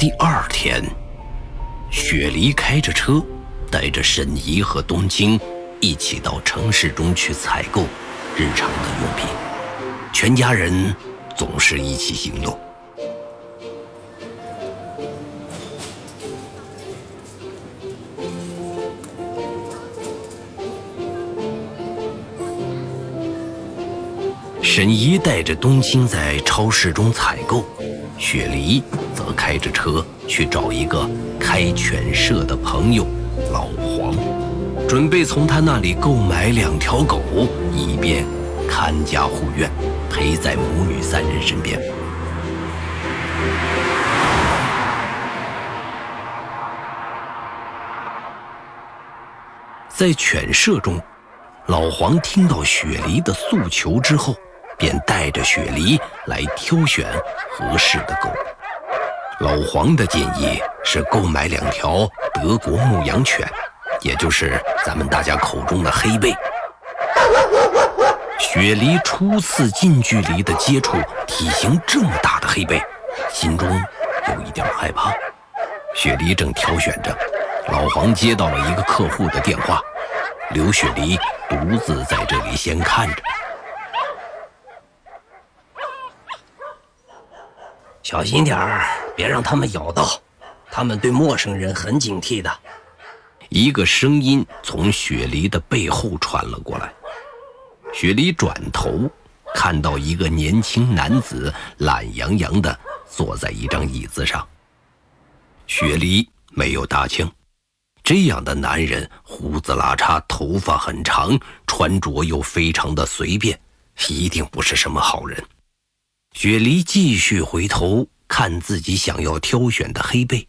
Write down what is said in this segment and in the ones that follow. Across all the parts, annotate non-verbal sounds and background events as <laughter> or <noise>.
第二天，雪梨开着车，带着沈怡和冬青一起到城市中去采购日常的用品。全家人总是一起行动。沈怡带着冬青在超市中采购，雪梨则开着车去找一个开犬舍的朋友老黄，准备从他那里购买两条狗，以便看家护院，陪在母女三人身边。在犬舍中，老黄听到雪梨的诉求之后。便带着雪梨来挑选合适的狗。老黄的建议是购买两条德国牧羊犬，也就是咱们大家口中的黑背。雪梨初次近距离的接触体型这么大的黑背，心中有一点害怕。雪梨正挑选着，老黄接到了一个客户的电话，刘雪梨独自在这里先看着。小心点儿，别让他们咬到。他们对陌生人很警惕的。一个声音从雪梨的背后传了过来。雪梨转头，看到一个年轻男子懒洋洋地坐在一张椅子上。雪梨没有搭腔。这样的男人胡子拉碴，头发很长，穿着又非常的随便，一定不是什么好人。雪梨继续回头看自己想要挑选的黑背，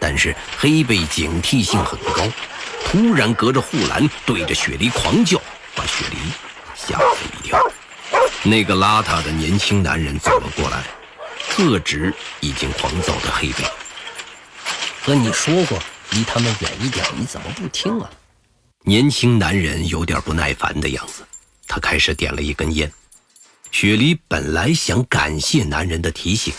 但是黑背警惕性很高，突然隔着护栏对着雪梨狂叫，把雪梨吓了一跳。那个邋遢的年轻男人走了过来，特指已经狂躁的黑背。和你说过离他们远一点，你怎么不听啊？年轻男人有点不耐烦的样子，他开始点了一根烟。雪梨本来想感谢男人的提醒，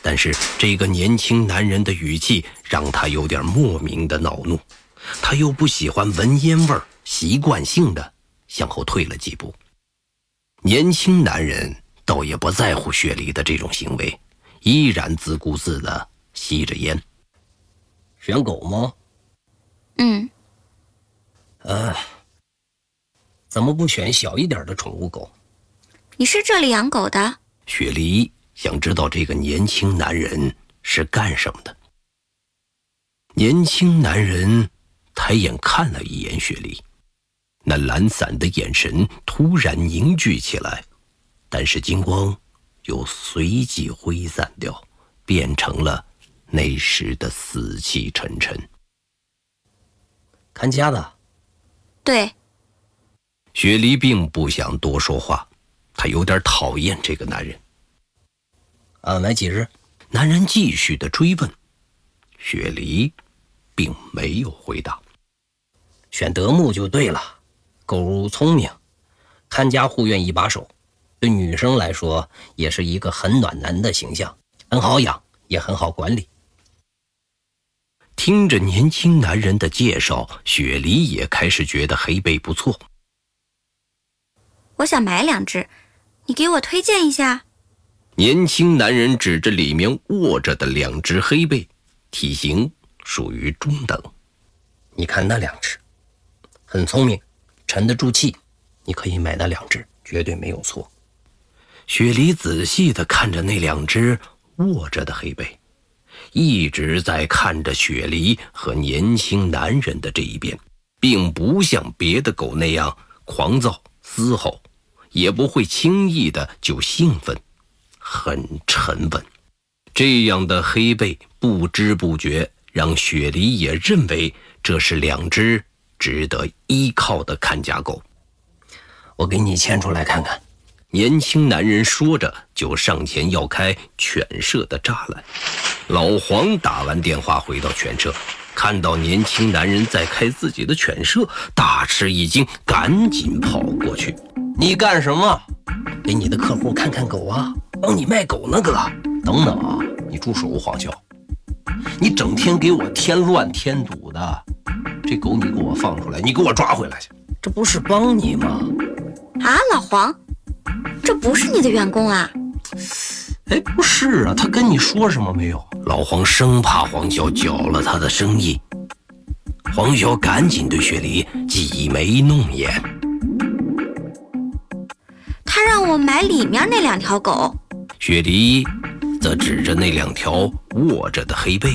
但是这个年轻男人的语气让她有点莫名的恼怒。她又不喜欢闻烟味儿，习惯性的向后退了几步。年轻男人倒也不在乎雪梨的这种行为，依然自顾自的吸着烟。选狗吗？嗯。呃，怎么不选小一点的宠物狗？你是这里养狗的？雪梨想知道这个年轻男人是干什么的。年轻男人抬眼看了一眼雪梨，那懒散的眼神突然凝聚起来，但是金光又随即挥散掉，变成了那时的死气沉沉。看家的。对。雪梨并不想多说话。他有点讨厌这个男人。啊，买几日？男人继续的追问。雪梨并没有回答。选德牧就对了，狗聪明，看家护院一把手，对女生来说也是一个很暖男的形象，很好养，也很好管理。听着年轻男人的介绍，雪梨也开始觉得黑背不错。我想买两只。你给我推荐一下。年轻男人指着里面卧着的两只黑背，体型属于中等。你看那两只，很聪明，沉得住气。你可以买那两只，绝对没有错。雪梨仔细地看着那两只卧着的黑背，一直在看着雪梨和年轻男人的这一边，并不像别的狗那样狂躁嘶吼。也不会轻易的就兴奋，很沉稳。这样的黑背不知不觉让雪梨也认为这是两只值得依靠的看家狗。我给你牵出来看看。年轻男人说着，就上前要开犬舍的栅栏。老黄打完电话回到犬舍，看到年轻男人在开自己的犬舍，大吃一惊，赶紧跑过去。你干什么？给你的客户看看狗啊，帮你卖狗呢，哥。等等啊，你住手，黄潇！你整天给我添乱添堵的，这狗你给我放出来，你给我抓回来去！这不是帮你吗？啊，老黄，这不是你的员工啊？哎，不是啊，他跟你说什么没有？老黄生怕黄潇搅了他的生意，黄潇赶紧对雪梨挤眉弄眼。他让我买里面那两条狗。雪梨则指着那两条卧着的黑背。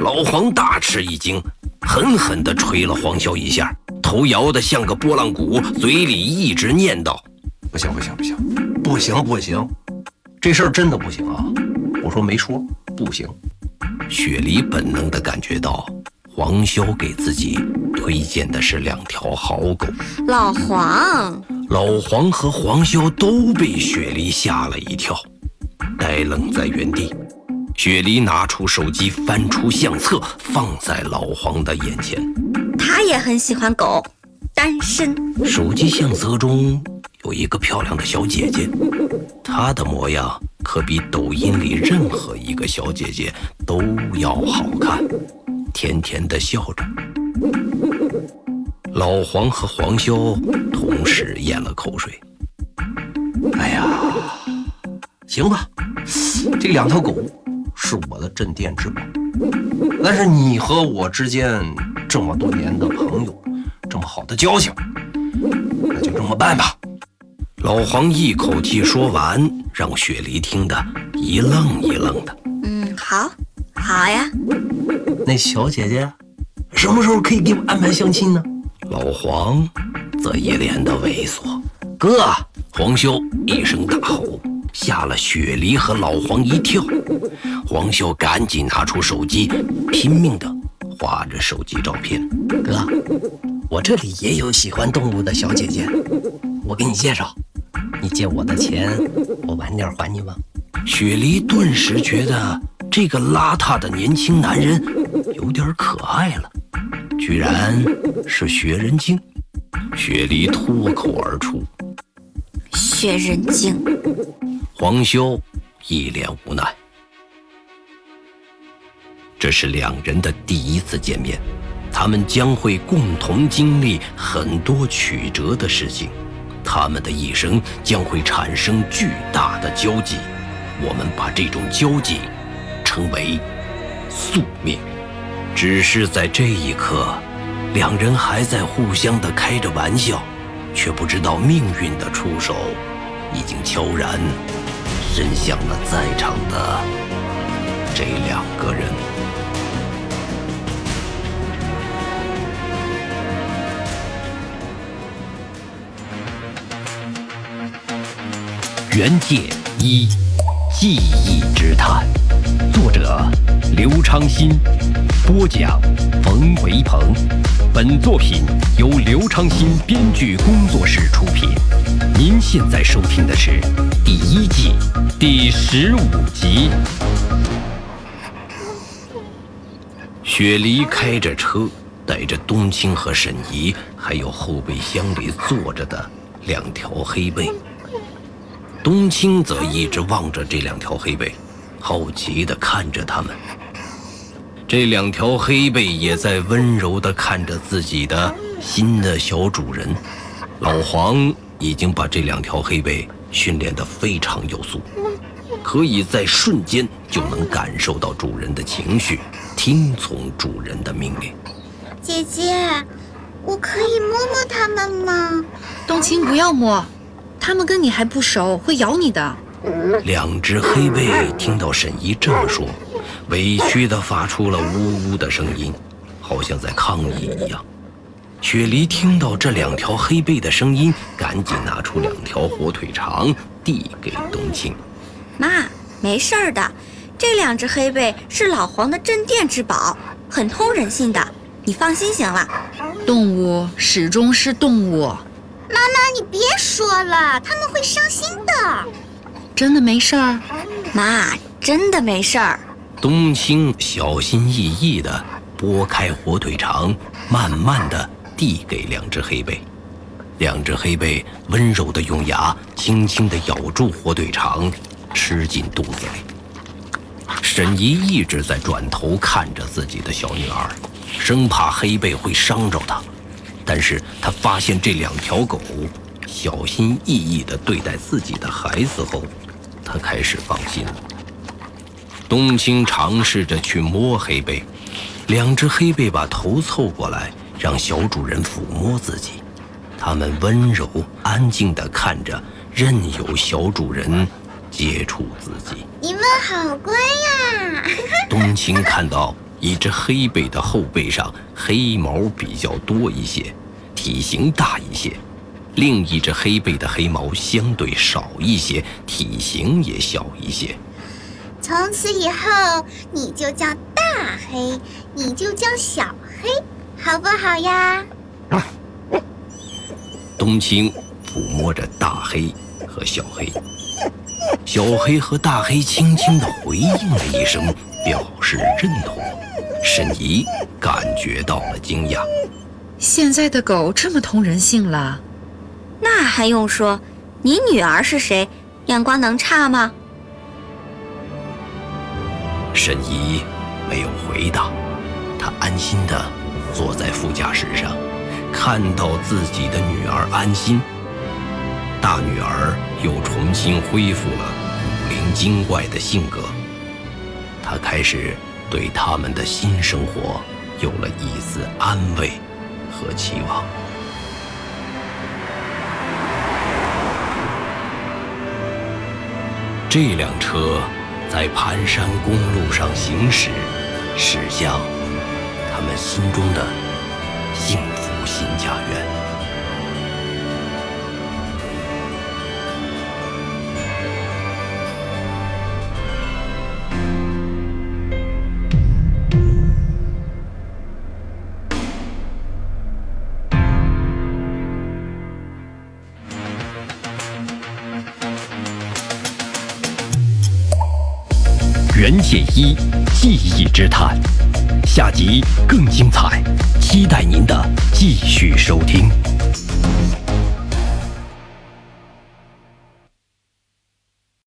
老黄大吃一惊，狠狠地捶了黄潇一下，头摇得像个拨浪鼓，嘴里一直念叨：“不行，不行，不行，不行，不行。”这事儿真的不行啊！我说没说不行。雪梨本能地感觉到，黄潇给自己推荐的是两条好狗。老黄，老黄和黄潇都被雪梨吓了一跳，呆愣在原地。雪梨拿出手机，翻出相册，放在老黄的眼前。他也很喜欢狗，单身。手机相册中。有一个漂亮的小姐姐，她的模样可比抖音里任何一个小姐姐都要好看，甜甜的笑着。老黄和黄潇同时咽了口水。哎呀，行吧，这两条狗是我的镇店之宝，但是你和我之间这么多年的朋友，这么好的交情，那就这么办吧。老黄一口气说完，让雪梨听得一愣一愣的。嗯，好，好呀。那小姐姐什么时候可以给我安排相亲呢？老黄则一脸的猥琐。哥，黄修一声大吼，吓了雪梨和老黄一跳。黄修赶紧拿出手机，拼命的划着手机照片。哥，我这里也有喜欢动物的小姐姐，我给你介绍。你借我的钱，我晚点还你吗？雪梨顿时觉得这个邋遢的年轻男人有点可爱了，居然是学人精。雪梨脱口而出：“学人精。”黄修一脸无奈。这是两人的第一次见面，他们将会共同经历很多曲折的事情。他们的一生将会产生巨大的交集，我们把这种交集称为宿命。只是在这一刻，两人还在互相的开着玩笑，却不知道命运的出手已经悄然伸向了在场的这两个人。原界一记忆之谈，作者刘昌新，播讲冯维鹏。本作品由刘昌新编剧工作室出品。您现在收听的是第一季第十五集。雪梨开着车，带着冬青和沈怡，还有后备箱里坐着的两条黑背。冬青则一直望着这两条黑背，好奇地看着他们。这两条黑背也在温柔地看着自己的新的小主人。老黄已经把这两条黑背训练得非常有素，可以在瞬间就能感受到主人的情绪，听从主人的命令。姐姐，我可以摸摸它们吗？冬青，不要摸。它们跟你还不熟，会咬你的。两只黑背听到沈怡这么说，委屈地发出了呜呜的声音，好像在抗议一样。雪梨听到这两条黑背的声音，赶紧拿出两条火腿肠递给冬青。妈，没事儿的，这两只黑背是老黄的镇店之宝，很通人性的，你放心行了。动物始终是动物。妈妈，你别说了，他们会伤。真的没事儿，妈，真的没事儿。冬青小心翼翼地拨开火腿肠，慢慢地递给两只黑贝。两只黑贝温柔地用牙轻轻地咬住火腿肠，吃进肚子里。沈怡一直在转头看着自己的小女儿，生怕黑贝会伤着她。但是她发现这两条狗小心翼翼地对待自己的孩子后，他开始放心了。冬青尝试着去摸黑背，两只黑背把头凑过来，让小主人抚摸自己。它们温柔安静地看着，任由小主人接触自己。你们好乖呀！<laughs> <laughs> 冬青看到一只黑背的后背上黑毛比较多一些，体型大一些；另一只黑背的黑毛相对少一些，体型也小一些。从此以后，你就叫大黑，你就叫小黑，好不好呀？冬青抚摸着大黑和小黑，小黑和大黑轻轻地回应了一声，表示认同。沈怡感觉到了惊讶，现在的狗这么通人性了？还用说？你女儿是谁？眼光能差吗？沈怡没有回答，她安心地坐在副驾驶上，看到自己的女儿安心，大女儿又重新恢复了古灵精怪的性格。她开始对他们的新生活有了一丝安慰和期望。这辆车。在盘山公路上行驶，驶向他们心中的幸福新家园。袁解一记忆之谈，下集更精彩，期待您的继续收听。